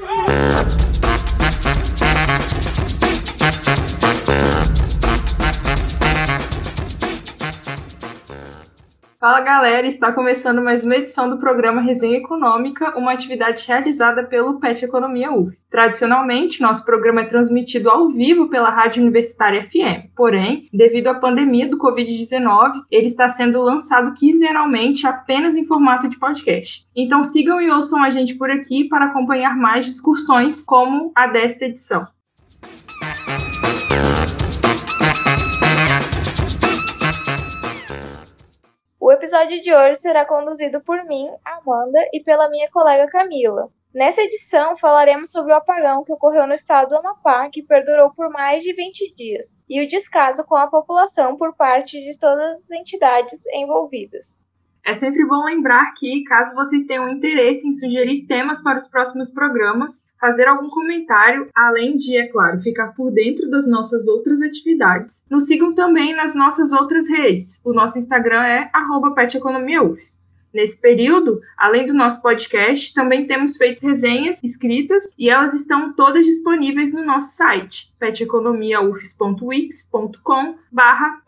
Ah! Fala galera, está começando mais uma edição do programa Resenha Econômica, uma atividade realizada pelo PET Economia UFS. Tradicionalmente, nosso programa é transmitido ao vivo pela Rádio Universitária FM, porém, devido à pandemia do Covid-19, ele está sendo lançado quinzenalmente apenas em formato de podcast. Então sigam e ouçam a gente por aqui para acompanhar mais discussões como a desta edição. Episódio de hoje será conduzido por mim, Amanda, e pela minha colega Camila. Nessa edição, falaremos sobre o apagão que ocorreu no estado do Amapá, que perdurou por mais de 20 dias, e o descaso com a população por parte de todas as entidades envolvidas. É sempre bom lembrar que, caso vocês tenham interesse em sugerir temas para os próximos programas, fazer algum comentário, além de, é claro, ficar por dentro das nossas outras atividades, nos sigam também nas nossas outras redes. O nosso Instagram é peteconomiaufs. Nesse período, além do nosso podcast, também temos feito resenhas escritas e elas estão todas disponíveis no nosso site, peteconomiaufs.wix.com barra.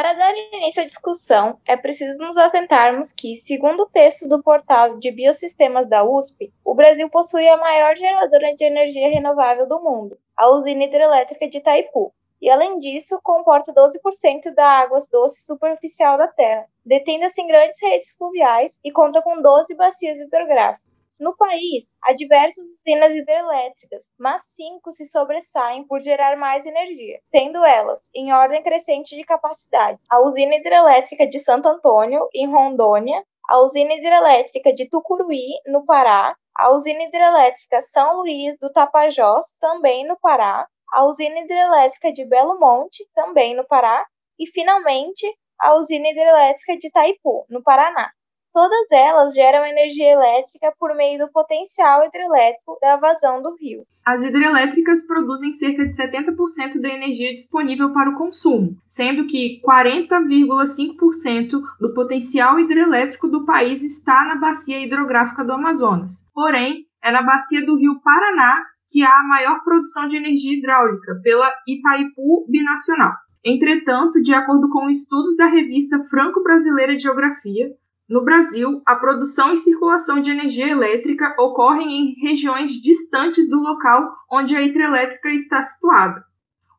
Para dar início à discussão, é preciso nos atentarmos que, segundo o texto do portal de Biosistemas da USP, o Brasil possui a maior geradora de energia renovável do mundo, a usina hidrelétrica de Itaipu, e além disso, comporta 12% da água doce superficial da Terra, detendo assim grandes redes fluviais e conta com 12 bacias hidrográficas. No país, há diversas usinas hidrelétricas, mas cinco se sobressaem por gerar mais energia, sendo elas, em ordem crescente de capacidade, a usina hidrelétrica de Santo Antônio, em Rondônia, a usina hidrelétrica de Tucuruí, no Pará, a usina hidrelétrica São Luís do Tapajós, também no Pará, a usina hidrelétrica de Belo Monte, também no Pará, e, finalmente, a usina hidrelétrica de Itaipu, no Paraná. Todas elas geram energia elétrica por meio do potencial hidrelétrico da vazão do rio. As hidrelétricas produzem cerca de 70% da energia disponível para o consumo, sendo que 40,5% do potencial hidrelétrico do país está na bacia hidrográfica do Amazonas. Porém, é na bacia do rio Paraná que há a maior produção de energia hidráulica, pela Itaipu Binacional. Entretanto, de acordo com estudos da revista Franco-Brasileira de Geografia, no Brasil, a produção e circulação de energia elétrica ocorrem em regiões distantes do local onde a hidrelétrica está situada.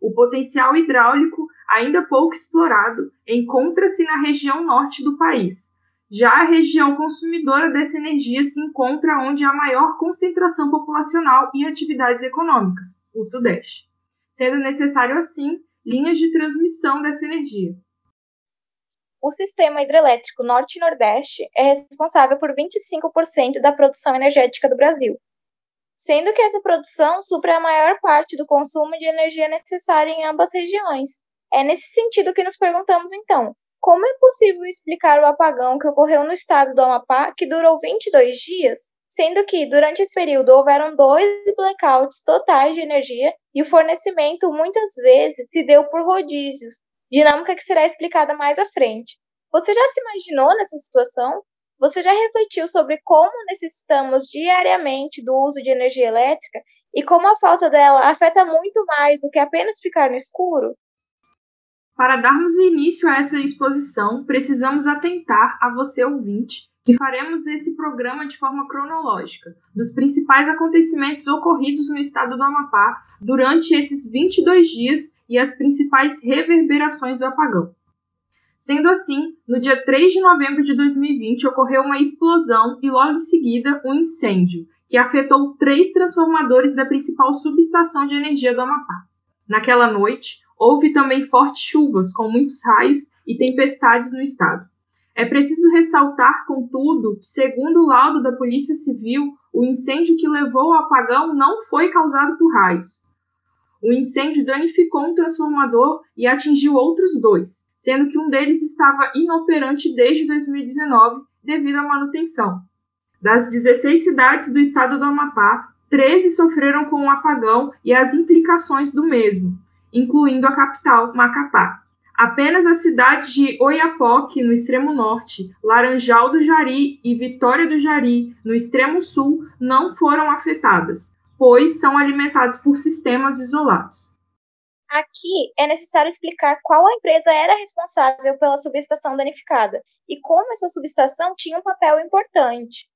O potencial hidráulico, ainda pouco explorado, encontra-se na região norte do país. Já a região consumidora dessa energia se encontra onde há maior concentração populacional e atividades econômicas, o Sudeste, sendo necessário, assim, linhas de transmissão dessa energia. O sistema hidrelétrico Norte-Nordeste é responsável por 25% da produção energética do Brasil, sendo que essa produção supre a maior parte do consumo de energia necessária em ambas regiões. É nesse sentido que nos perguntamos então, como é possível explicar o apagão que ocorreu no estado do Amapá, que durou 22 dias, sendo que durante esse período houveram dois blackouts totais de energia e o fornecimento muitas vezes se deu por rodízios, dinâmica que será explicada mais à frente. Você já se imaginou nessa situação? Você já refletiu sobre como necessitamos diariamente do uso de energia elétrica e como a falta dela afeta muito mais do que apenas ficar no escuro? Para darmos início a essa exposição, precisamos atentar a você ouvinte que faremos esse programa de forma cronológica, dos principais acontecimentos ocorridos no estado do Amapá durante esses 22 dias e as principais reverberações do apagão. Sendo assim, no dia 3 de novembro de 2020 ocorreu uma explosão e logo em seguida um incêndio, que afetou três transformadores da principal subestação de energia do Amapá. Naquela noite, houve também fortes chuvas, com muitos raios e tempestades no estado. É preciso ressaltar, contudo, que, segundo o laudo da Polícia Civil, o incêndio que levou ao apagão não foi causado por raios. O incêndio danificou um transformador e atingiu outros dois, sendo que um deles estava inoperante desde 2019 devido à manutenção. Das 16 cidades do estado do Amapá, 13 sofreram com o apagão e as implicações do mesmo, incluindo a capital, Macapá. Apenas as cidades de Oiapoque, no extremo norte, Laranjal do Jari e Vitória do Jari, no extremo sul, não foram afetadas, pois são alimentados por sistemas isolados. Aqui é necessário explicar qual a empresa era responsável pela subestação danificada e como essa subestação tinha um papel importante.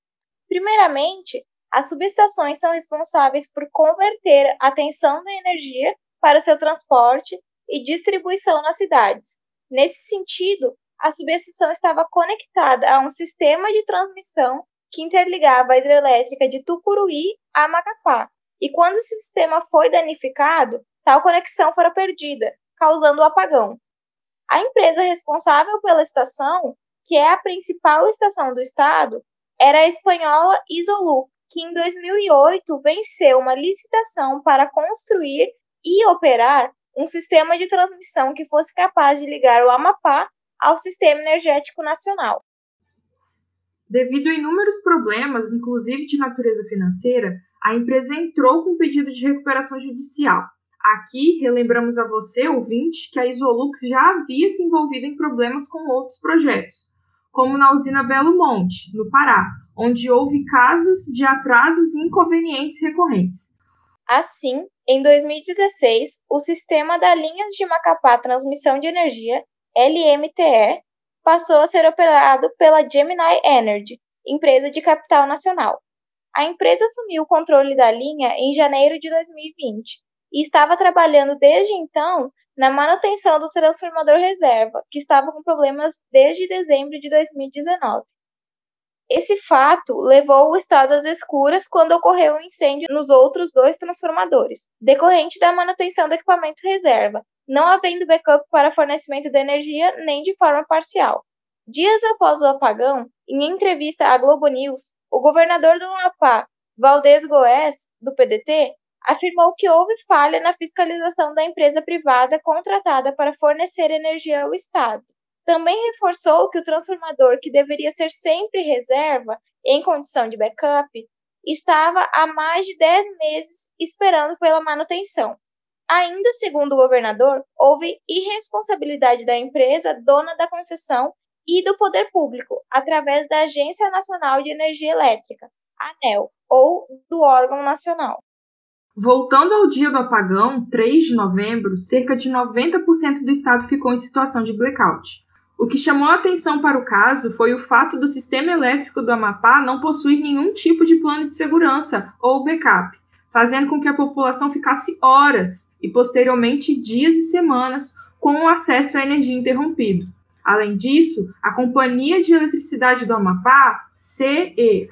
Primeiramente, as subestações são responsáveis por converter a tensão da energia para seu transporte e distribuição nas cidades. Nesse sentido, a subestação estava conectada a um sistema de transmissão que interligava a hidrelétrica de Tucuruí a Macapá. E quando esse sistema foi danificado, tal conexão fora perdida, causando o apagão. A empresa responsável pela estação, que é a principal estação do estado, era a espanhola Isolu, que em 2008 venceu uma licitação para construir e operar um sistema de transmissão que fosse capaz de ligar o Amapá ao sistema energético nacional. Devido a inúmeros problemas, inclusive de natureza financeira, a empresa entrou com pedido de recuperação judicial. Aqui, relembramos a você, ouvinte, que a Isolux já havia se envolvido em problemas com outros projetos, como na usina Belo Monte, no Pará, onde houve casos de atrasos e inconvenientes recorrentes. Assim, em 2016, o sistema da Linhas de Macapá Transmissão de Energia, LMTE, passou a ser operado pela Gemini Energy, empresa de capital nacional. A empresa assumiu o controle da linha em janeiro de 2020 e estava trabalhando desde então na manutenção do transformador reserva, que estava com problemas desde dezembro de 2019. Esse fato levou o estado às escuras quando ocorreu um incêndio nos outros dois transformadores, decorrente da manutenção do equipamento reserva, não havendo backup para fornecimento de energia nem de forma parcial. Dias após o apagão, em entrevista à Globo News, o governador do Amapá, Valdez Goes, do PDT, afirmou que houve falha na fiscalização da empresa privada contratada para fornecer energia ao Estado. Também reforçou que o transformador, que deveria ser sempre reserva, em condição de backup, estava há mais de 10 meses esperando pela manutenção. Ainda segundo o governador, houve irresponsabilidade da empresa dona da concessão e do poder público, através da Agência Nacional de Energia Elétrica, ANEL, ou do órgão nacional. Voltando ao dia do apagão, 3 de novembro, cerca de 90% do estado ficou em situação de blackout. O que chamou a atenção para o caso foi o fato do sistema elétrico do Amapá não possuir nenhum tipo de plano de segurança ou backup, fazendo com que a população ficasse horas e posteriormente dias e semanas com o acesso à energia interrompido. Além disso, a Companhia de Eletricidade do Amapá, CEA,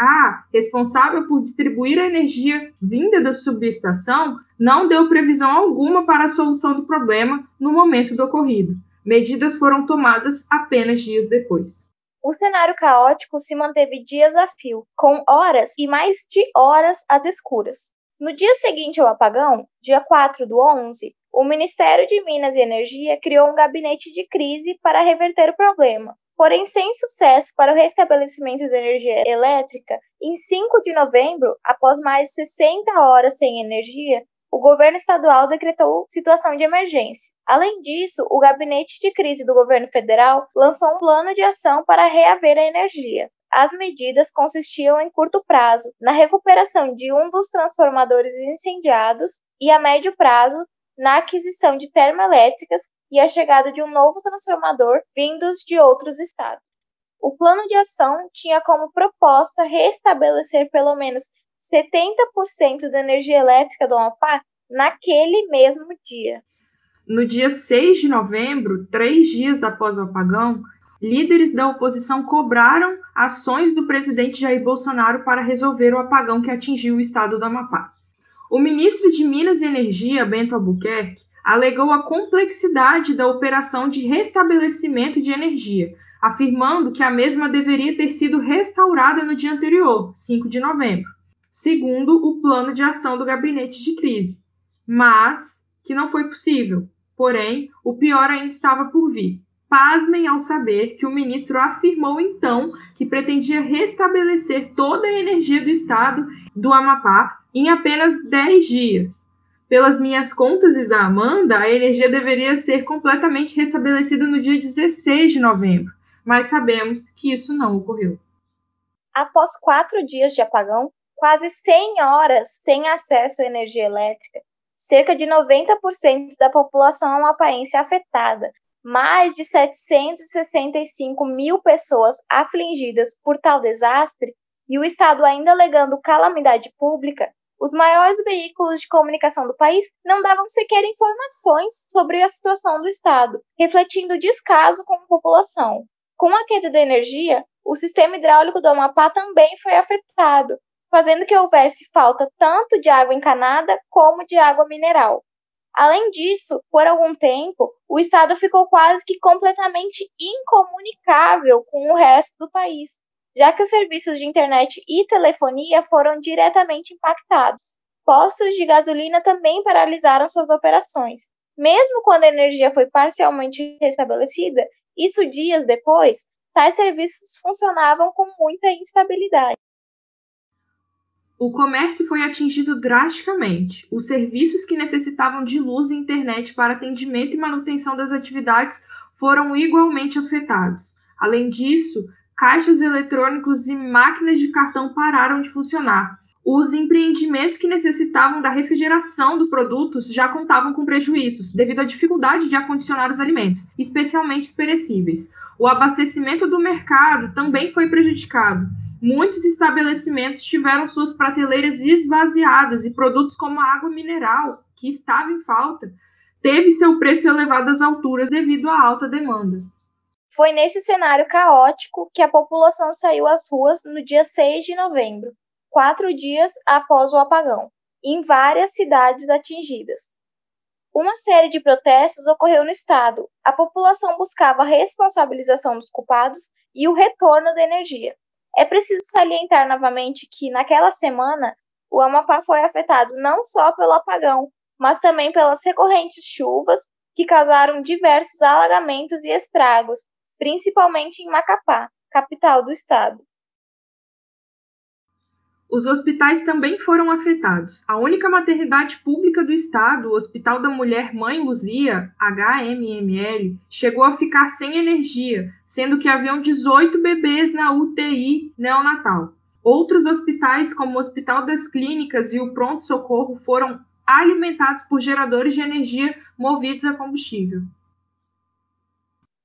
responsável por distribuir a energia vinda da subestação, não deu previsão alguma para a solução do problema no momento do ocorrido. Medidas foram tomadas apenas dias depois. O cenário caótico se manteve dias a fio, com horas e mais de horas às escuras. No dia seguinte ao apagão, dia 4 do 11, o Ministério de Minas e Energia criou um gabinete de crise para reverter o problema. Porém, sem sucesso para o restabelecimento da energia elétrica, em 5 de novembro, após mais de 60 horas sem energia, o governo estadual decretou situação de emergência. Além disso, o gabinete de crise do governo federal lançou um plano de ação para reaver a energia. As medidas consistiam em curto prazo na recuperação de um dos transformadores incendiados e a médio prazo na aquisição de termoelétricas e a chegada de um novo transformador vindos de outros estados. O plano de ação tinha como proposta restabelecer pelo menos 70% da energia elétrica do Amapá naquele mesmo dia. No dia 6 de novembro, três dias após o apagão, líderes da oposição cobraram ações do presidente Jair Bolsonaro para resolver o apagão que atingiu o estado do Amapá. O ministro de Minas e Energia, Bento Albuquerque, alegou a complexidade da operação de restabelecimento de energia, afirmando que a mesma deveria ter sido restaurada no dia anterior, 5 de novembro segundo o plano de ação do gabinete de crise, mas que não foi possível. Porém, o pior ainda estava por vir. Pasmem ao saber que o ministro afirmou então que pretendia restabelecer toda a energia do estado do Amapá em apenas 10 dias. Pelas minhas contas e da Amanda, a energia deveria ser completamente restabelecida no dia 16 de novembro, mas sabemos que isso não ocorreu. Após quatro dias de apagão, quase 100 horas sem acesso à energia elétrica, cerca de 90% da população amapaense afetada, mais de 765 mil pessoas afligidas por tal desastre e o Estado ainda alegando calamidade pública, os maiores veículos de comunicação do país não davam sequer informações sobre a situação do Estado, refletindo descaso com a população. Com a queda da energia, o sistema hidráulico do Amapá também foi afetado, fazendo que houvesse falta tanto de água encanada como de água mineral. Além disso, por algum tempo, o estado ficou quase que completamente incomunicável com o resto do país, já que os serviços de internet e telefonia foram diretamente impactados. Postos de gasolina também paralisaram suas operações. Mesmo quando a energia foi parcialmente restabelecida, isso dias depois, tais serviços funcionavam com muita instabilidade. O comércio foi atingido drasticamente. Os serviços que necessitavam de luz e internet para atendimento e manutenção das atividades foram igualmente afetados. Além disso, caixas eletrônicos e máquinas de cartão pararam de funcionar. Os empreendimentos que necessitavam da refrigeração dos produtos já contavam com prejuízos, devido à dificuldade de acondicionar os alimentos, especialmente os perecíveis. O abastecimento do mercado também foi prejudicado muitos estabelecimentos tiveram suas prateleiras esvaziadas e produtos como a água mineral, que estava em falta, teve seu preço elevado às alturas devido à alta demanda. Foi nesse cenário caótico que a população saiu às ruas no dia 6 de novembro, quatro dias após o apagão, em várias cidades atingidas. Uma série de protestos ocorreu no estado. A população buscava a responsabilização dos culpados e o retorno da energia. É preciso salientar novamente que, naquela semana, o Amapá foi afetado não só pelo apagão, mas também pelas recorrentes chuvas que causaram diversos alagamentos e estragos, principalmente em Macapá, capital do estado. Os hospitais também foram afetados. A única maternidade pública do estado, o Hospital da Mulher Mãe Luzia, HMML, chegou a ficar sem energia, sendo que haviam 18 bebês na UTI neonatal. Outros hospitais, como o Hospital das Clínicas e o Pronto Socorro, foram alimentados por geradores de energia movidos a combustível.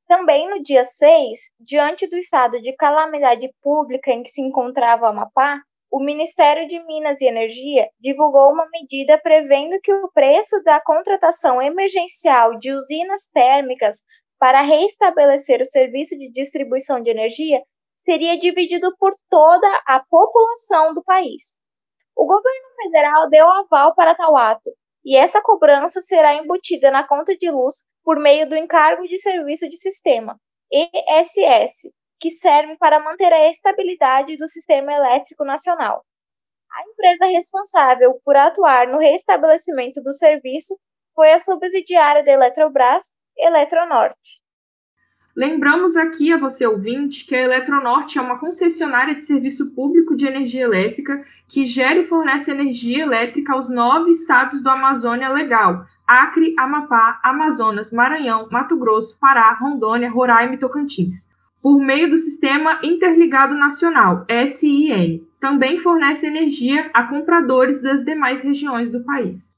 Também no dia 6, diante do estado de calamidade pública em que se encontrava o Amapá, o Ministério de Minas e Energia divulgou uma medida prevendo que o preço da contratação emergencial de usinas térmicas para reestabelecer o serviço de distribuição de energia seria dividido por toda a população do país. O governo federal deu aval para tal ato, e essa cobrança será embutida na conta de luz por meio do encargo de serviço de sistema, ESS, que serve para manter a estabilidade do sistema elétrico nacional. A empresa responsável por atuar no restabelecimento do serviço foi a subsidiária da Eletrobras, Eletronorte. Lembramos aqui a você ouvinte que a Eletronorte é uma concessionária de serviço público de energia elétrica que gera e fornece energia elétrica aos nove estados do Amazônia Legal: Acre, Amapá, Amazonas, Maranhão, Mato Grosso, Pará, Rondônia, Roraima e Tocantins por meio do Sistema Interligado Nacional, SIN. Também fornece energia a compradores das demais regiões do país.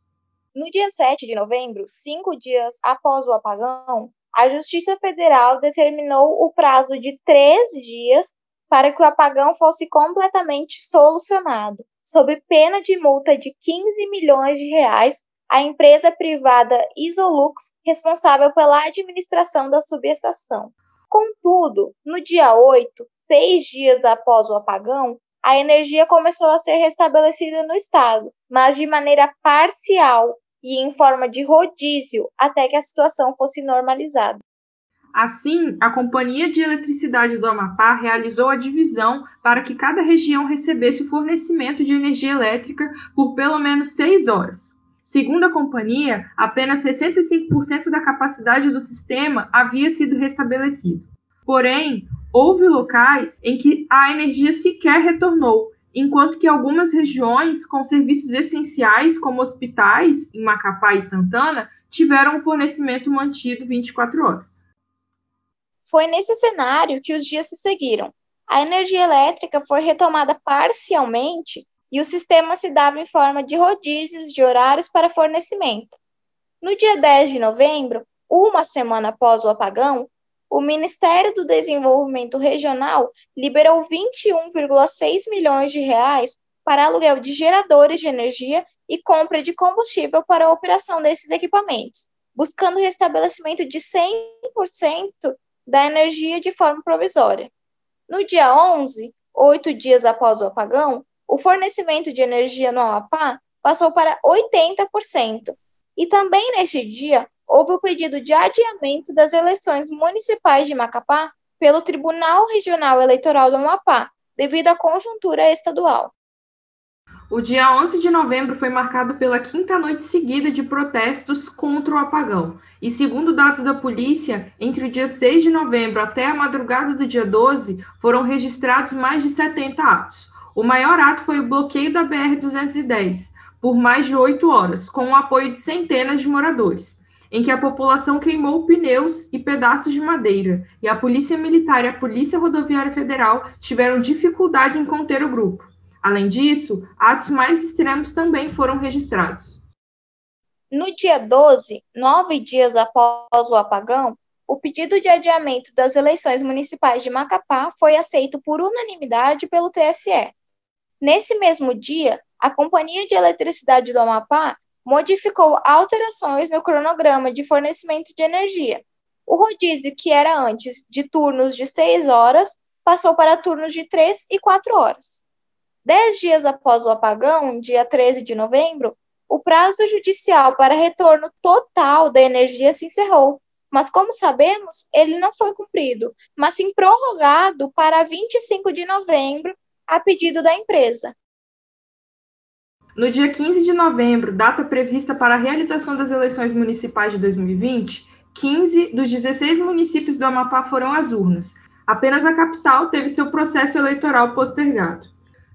No dia 7 de novembro, cinco dias após o apagão, a Justiça Federal determinou o prazo de três dias para que o apagão fosse completamente solucionado, sob pena de multa de 15 milhões de reais à empresa privada Isolux, responsável pela administração da subestação. Contudo, no dia 8, seis dias após o apagão, a energia começou a ser restabelecida no estado, mas de maneira parcial e em forma de rodízio até que a situação fosse normalizada. Assim, a Companhia de Eletricidade do Amapá realizou a divisão para que cada região recebesse o fornecimento de energia elétrica por pelo menos seis horas. Segundo a companhia, apenas 65% da capacidade do sistema havia sido restabelecido. Porém, houve locais em que a energia sequer retornou, enquanto que algumas regiões com serviços essenciais, como hospitais, em Macapá e Santana, tiveram o fornecimento mantido 24 horas. Foi nesse cenário que os dias se seguiram. A energia elétrica foi retomada parcialmente e o sistema se dava em forma de rodízios de horários para fornecimento. No dia 10 de novembro, uma semana após o apagão, o Ministério do Desenvolvimento Regional liberou 21,6 milhões de reais para aluguel de geradores de energia e compra de combustível para a operação desses equipamentos, buscando o restabelecimento de 100% da energia de forma provisória. No dia 11, oito dias após o apagão, o fornecimento de energia no Amapá passou para 80%. E também neste dia, houve o pedido de adiamento das eleições municipais de Macapá pelo Tribunal Regional Eleitoral do Amapá, devido à conjuntura estadual. O dia 11 de novembro foi marcado pela quinta noite seguida de protestos contra o apagão. E segundo dados da polícia, entre o dia 6 de novembro até a madrugada do dia 12, foram registrados mais de 70 atos. O maior ato foi o bloqueio da BR-210, por mais de oito horas, com o apoio de centenas de moradores em que a população queimou pneus e pedaços de madeira, e a Polícia Militar e a Polícia Rodoviária Federal tiveram dificuldade em conter o grupo. Além disso, atos mais extremos também foram registrados. No dia 12, nove dias após o apagão, o pedido de adiamento das eleições municipais de Macapá foi aceito por unanimidade pelo TSE. Nesse mesmo dia, a Companhia de Eletricidade do Amapá modificou alterações no cronograma de fornecimento de energia. O rodízio, que era antes de turnos de 6 horas, passou para turnos de 3 e 4 horas. Dez dias após o apagão, dia 13 de novembro, o prazo judicial para retorno total da energia se encerrou, mas, como sabemos, ele não foi cumprido, mas sim prorrogado para 25 de novembro, a pedido da empresa. No dia 15 de novembro, data prevista para a realização das eleições municipais de 2020, 15 dos 16 municípios do Amapá foram às urnas. Apenas a capital teve seu processo eleitoral postergado.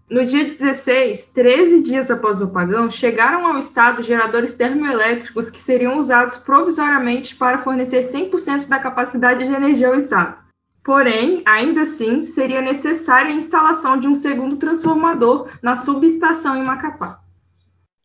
No dia 16, 13 dias após o apagão, chegaram ao estado geradores termoelétricos que seriam usados provisoriamente para fornecer 100% da capacidade de energia ao estado. Porém, ainda assim, seria necessária a instalação de um segundo transformador na subestação em Macapá.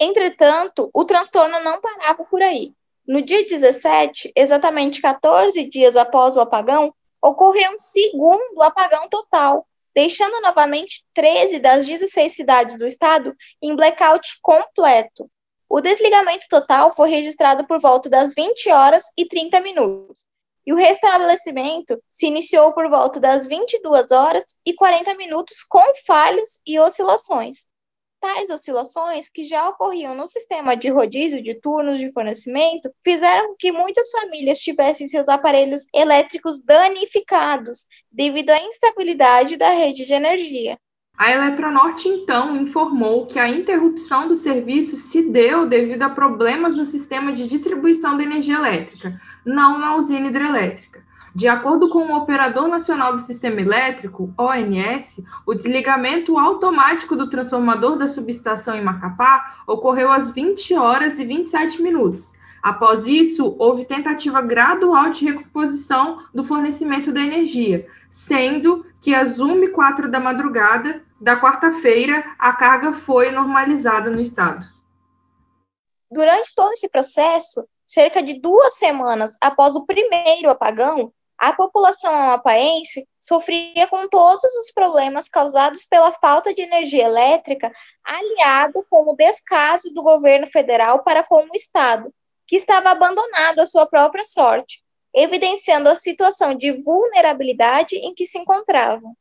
Entretanto, o transtorno não parava por aí. No dia 17, exatamente 14 dias após o apagão, ocorreu um segundo apagão total, deixando novamente 13 das 16 cidades do estado em blackout completo. O desligamento total foi registrado por volta das 20 horas e 30 minutos, e o restabelecimento se iniciou por volta das 22 horas e 40 minutos com falhas e oscilações. Tais oscilações, que já ocorriam no sistema de rodízio de turnos de fornecimento, fizeram com que muitas famílias tivessem seus aparelhos elétricos danificados devido à instabilidade da rede de energia. A Eletronorte então informou que a interrupção do serviço se deu devido a problemas no sistema de distribuição da energia elétrica, não na usina hidrelétrica. De acordo com o Operador Nacional do Sistema Elétrico, ONS, o desligamento automático do transformador da subestação em Macapá ocorreu às 20 horas e 27 minutos. Após isso, houve tentativa gradual de recomposição do fornecimento da energia, sendo que às 1h04 da madrugada da quarta-feira a carga foi normalizada no estado. Durante todo esse processo, cerca de duas semanas após o primeiro apagão, a população amapaense sofria com todos os problemas causados pela falta de energia elétrica, aliado com o descaso do governo federal para com o Estado, que estava abandonado à sua própria sorte, evidenciando a situação de vulnerabilidade em que se encontravam.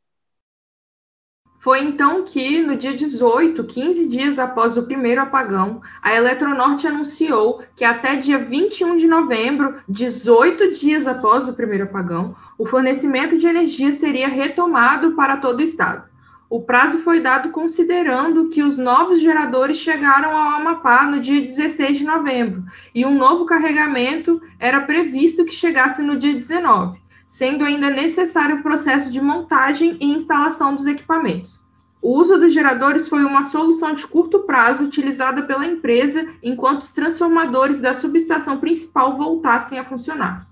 Foi então que, no dia 18, 15 dias após o primeiro apagão, a Eletronorte anunciou que até dia 21 de novembro, 18 dias após o primeiro apagão, o fornecimento de energia seria retomado para todo o estado. O prazo foi dado considerando que os novos geradores chegaram ao Amapá no dia 16 de novembro e um novo carregamento era previsto que chegasse no dia 19 sendo ainda necessário o processo de montagem e instalação dos equipamentos. O uso dos geradores foi uma solução de curto prazo utilizada pela empresa enquanto os transformadores da subestação principal voltassem a funcionar.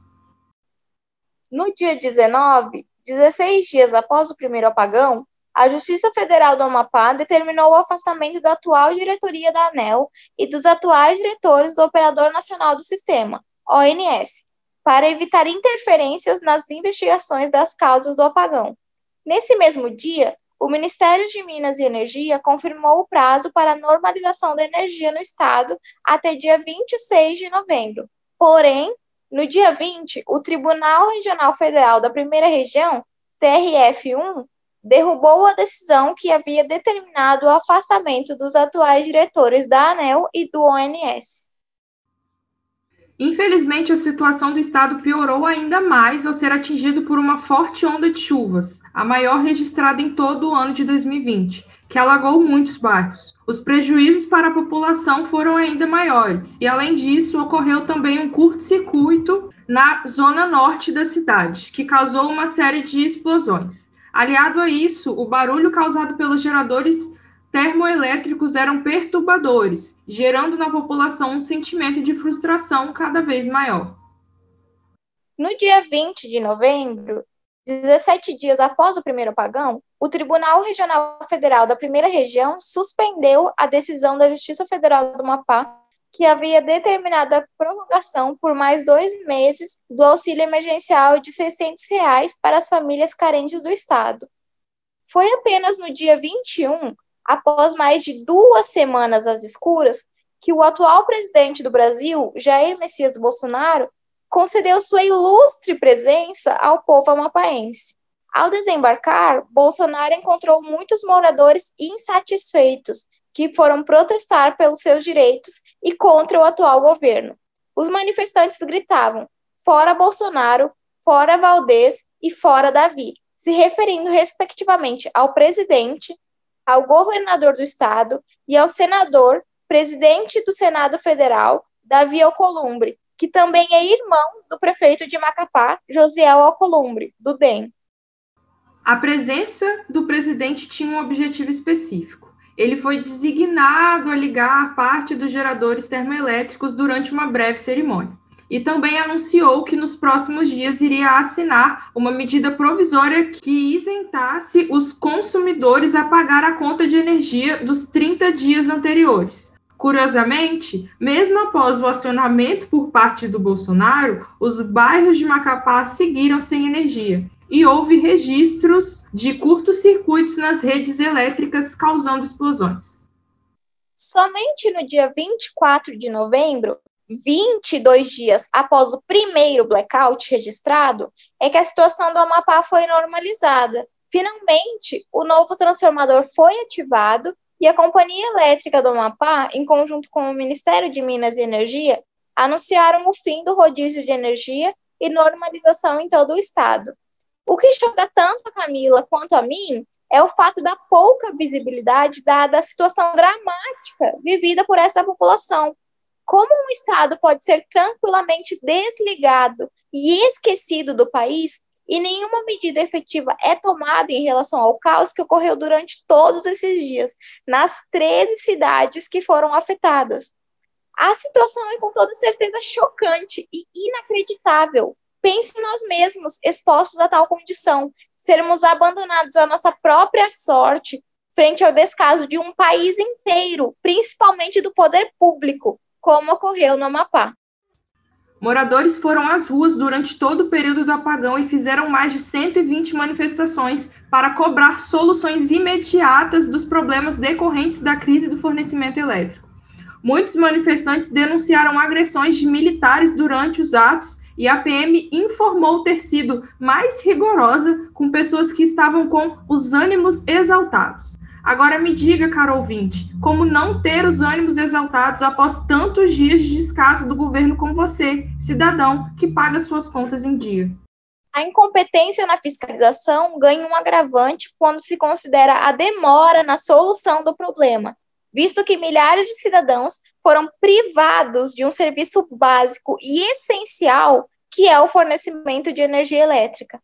No dia 19, 16 dias após o primeiro apagão, a Justiça Federal do Amapá determinou o afastamento da atual diretoria da ANEL e dos atuais diretores do Operador Nacional do Sistema, ONS, para evitar interferências nas investigações das causas do apagão. Nesse mesmo dia, o Ministério de Minas e Energia confirmou o prazo para a normalização da energia no estado até dia 26 de novembro. Porém, no dia 20, o Tribunal Regional Federal da Primeira Região, TRF1, derrubou a decisão que havia determinado o afastamento dos atuais diretores da ANEL e do ONS. Infelizmente, a situação do estado piorou ainda mais ao ser atingido por uma forte onda de chuvas, a maior registrada em todo o ano de 2020, que alagou muitos bairros. Os prejuízos para a população foram ainda maiores, e além disso, ocorreu também um curto-circuito na zona norte da cidade, que causou uma série de explosões. Aliado a isso, o barulho causado pelos geradores termoelétricos eram perturbadores, gerando na população um sentimento de frustração cada vez maior. No dia 20 de novembro, 17 dias após o primeiro apagão, o Tribunal Regional Federal da Primeira Região suspendeu a decisão da Justiça Federal do Amapá, que havia determinado a prorrogação por mais dois meses do auxílio emergencial de 600 reais para as famílias carentes do Estado. Foi apenas no dia 21, após mais de duas semanas às escuras, que o atual presidente do Brasil, Jair Messias Bolsonaro, concedeu sua ilustre presença ao povo amapaense. Ao desembarcar, Bolsonaro encontrou muitos moradores insatisfeitos que foram protestar pelos seus direitos e contra o atual governo. Os manifestantes gritavam: fora Bolsonaro, fora Valdez e fora Davi, se referindo respectivamente ao presidente, ao governador do estado e ao senador, presidente do Senado Federal, Davi Alcolumbre, que também é irmão do prefeito de Macapá, Josiel Alcolumbre, do DEM. A presença do presidente tinha um objetivo específico. Ele foi designado a ligar parte dos geradores termoelétricos durante uma breve cerimônia. E também anunciou que nos próximos dias iria assinar uma medida provisória que isentasse os consumidores a pagar a conta de energia dos 30 dias anteriores. Curiosamente, mesmo após o acionamento por parte do Bolsonaro, os bairros de Macapá seguiram sem energia e houve registros de curtos circuitos nas redes elétricas causando explosões. Somente no dia 24 de novembro, 22 dias após o primeiro blackout registrado, é que a situação do Amapá foi normalizada. Finalmente, o novo transformador foi ativado e a Companhia Elétrica do Amapá, em conjunto com o Ministério de Minas e Energia, anunciaram o fim do rodízio de energia e normalização em todo o estado. O que choca tanto a Camila quanto a mim é o fato da pouca visibilidade dada à situação dramática vivida por essa população. Como um Estado pode ser tranquilamente desligado e esquecido do país e nenhuma medida efetiva é tomada em relação ao caos que ocorreu durante todos esses dias, nas 13 cidades que foram afetadas. A situação é com toda certeza chocante e inacreditável. Pense em nós mesmos, expostos a tal condição, sermos abandonados à nossa própria sorte frente ao descaso de um país inteiro, principalmente do poder público, como ocorreu no Amapá. Moradores foram às ruas durante todo o período do apagão e fizeram mais de 120 manifestações para cobrar soluções imediatas dos problemas decorrentes da crise do fornecimento elétrico. Muitos manifestantes denunciaram agressões de militares durante os atos e a PM informou ter sido mais rigorosa com pessoas que estavam com os ânimos exaltados. Agora me diga, caro ouvinte, como não ter os ânimos exaltados após tantos dias de descaso do governo como você, cidadão que paga suas contas em dia? A incompetência na fiscalização ganha um agravante quando se considera a demora na solução do problema, visto que milhares de cidadãos foram privados de um serviço básico e essencial que é o fornecimento de energia elétrica.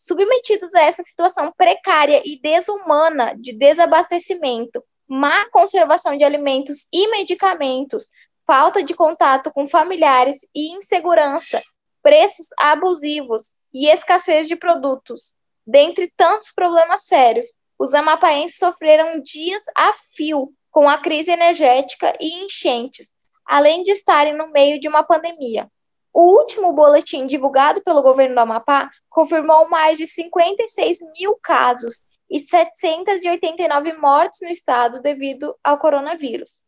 Submetidos a essa situação precária e desumana de desabastecimento, má conservação de alimentos e medicamentos, falta de contato com familiares e insegurança, preços abusivos e escassez de produtos. Dentre tantos problemas sérios, os amapaenses sofreram dias a fio com a crise energética e enchentes, além de estarem no meio de uma pandemia. O último boletim divulgado pelo governo do Amapá confirmou mais de 56 mil casos e 789 mortes no estado devido ao coronavírus.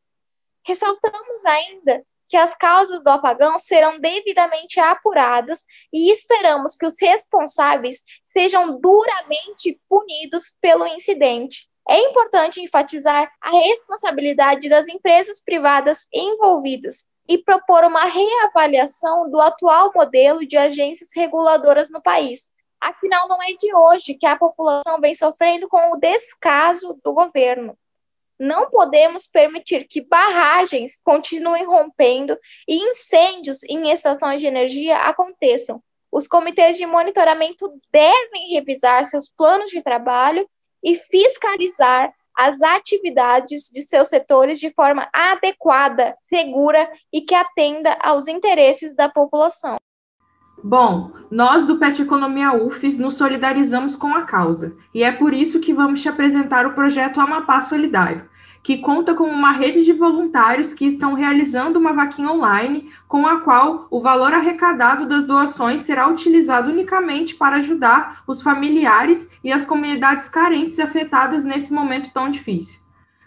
Ressaltamos ainda que as causas do apagão serão devidamente apuradas e esperamos que os responsáveis sejam duramente punidos pelo incidente. É importante enfatizar a responsabilidade das empresas privadas envolvidas e propor uma reavaliação do atual modelo de agências reguladoras no país. Afinal, não é de hoje que a população vem sofrendo com o descaso do governo. Não podemos permitir que barragens continuem rompendo e incêndios em estações de energia aconteçam. Os comitês de monitoramento devem revisar seus planos de trabalho e fiscalizar as atividades de seus setores de forma adequada, segura e que atenda aos interesses da população. Bom, nós do PET Economia UFES nos solidarizamos com a causa e é por isso que vamos te apresentar o projeto Amapá Solidário, que conta com uma rede de voluntários que estão realizando uma vaquinha online, com a qual o valor arrecadado das doações será utilizado unicamente para ajudar os familiares e as comunidades carentes afetadas nesse momento tão difícil.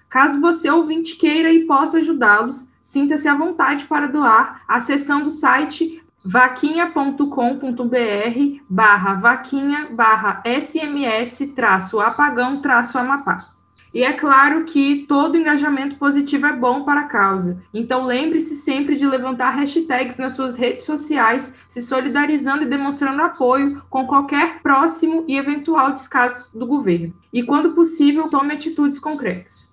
Caso você ouvinte queira e possa ajudá-los, sinta-se à vontade para doar acessando o site vaquinha.com.br barra vaquinha barra sms traço apagão traço amapá. E é claro que todo engajamento positivo é bom para a causa. Então lembre-se sempre de levantar hashtags nas suas redes sociais, se solidarizando e demonstrando apoio com qualquer próximo e eventual descaso do governo. E quando possível, tome atitudes concretas.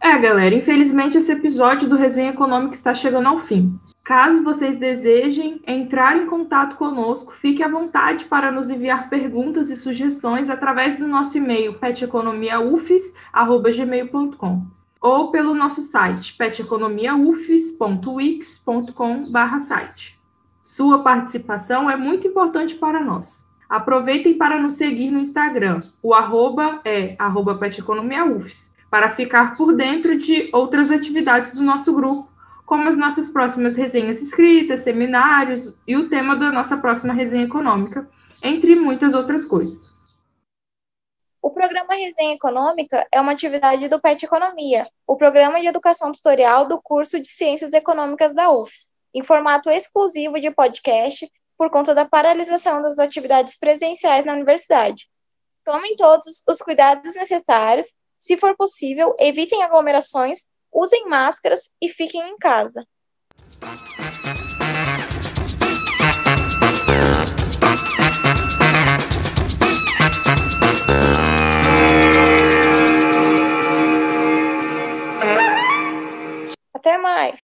É, galera, infelizmente esse episódio do Resenha Econômica está chegando ao fim. Caso vocês desejem entrar em contato conosco, fique à vontade para nos enviar perguntas e sugestões através do nosso e-mail peteconomiaufes@gmail.com ou pelo nosso site peteconomiaufes.wix.com/site. Sua participação é muito importante para nós. Aproveitem para nos seguir no Instagram. O arroba é arroba peteconomiaufes, para ficar por dentro de outras atividades do nosso grupo como as nossas próximas resenhas escritas, seminários e o tema da nossa próxima resenha econômica, entre muitas outras coisas. O programa Resenha Econômica é uma atividade do PET Economia, o programa de educação tutorial do curso de Ciências Econômicas da UFS, em formato exclusivo de podcast por conta da paralisação das atividades presenciais na universidade. Tomem todos os cuidados necessários, se for possível, evitem aglomerações usem máscaras e fiquem em casa. Até mais!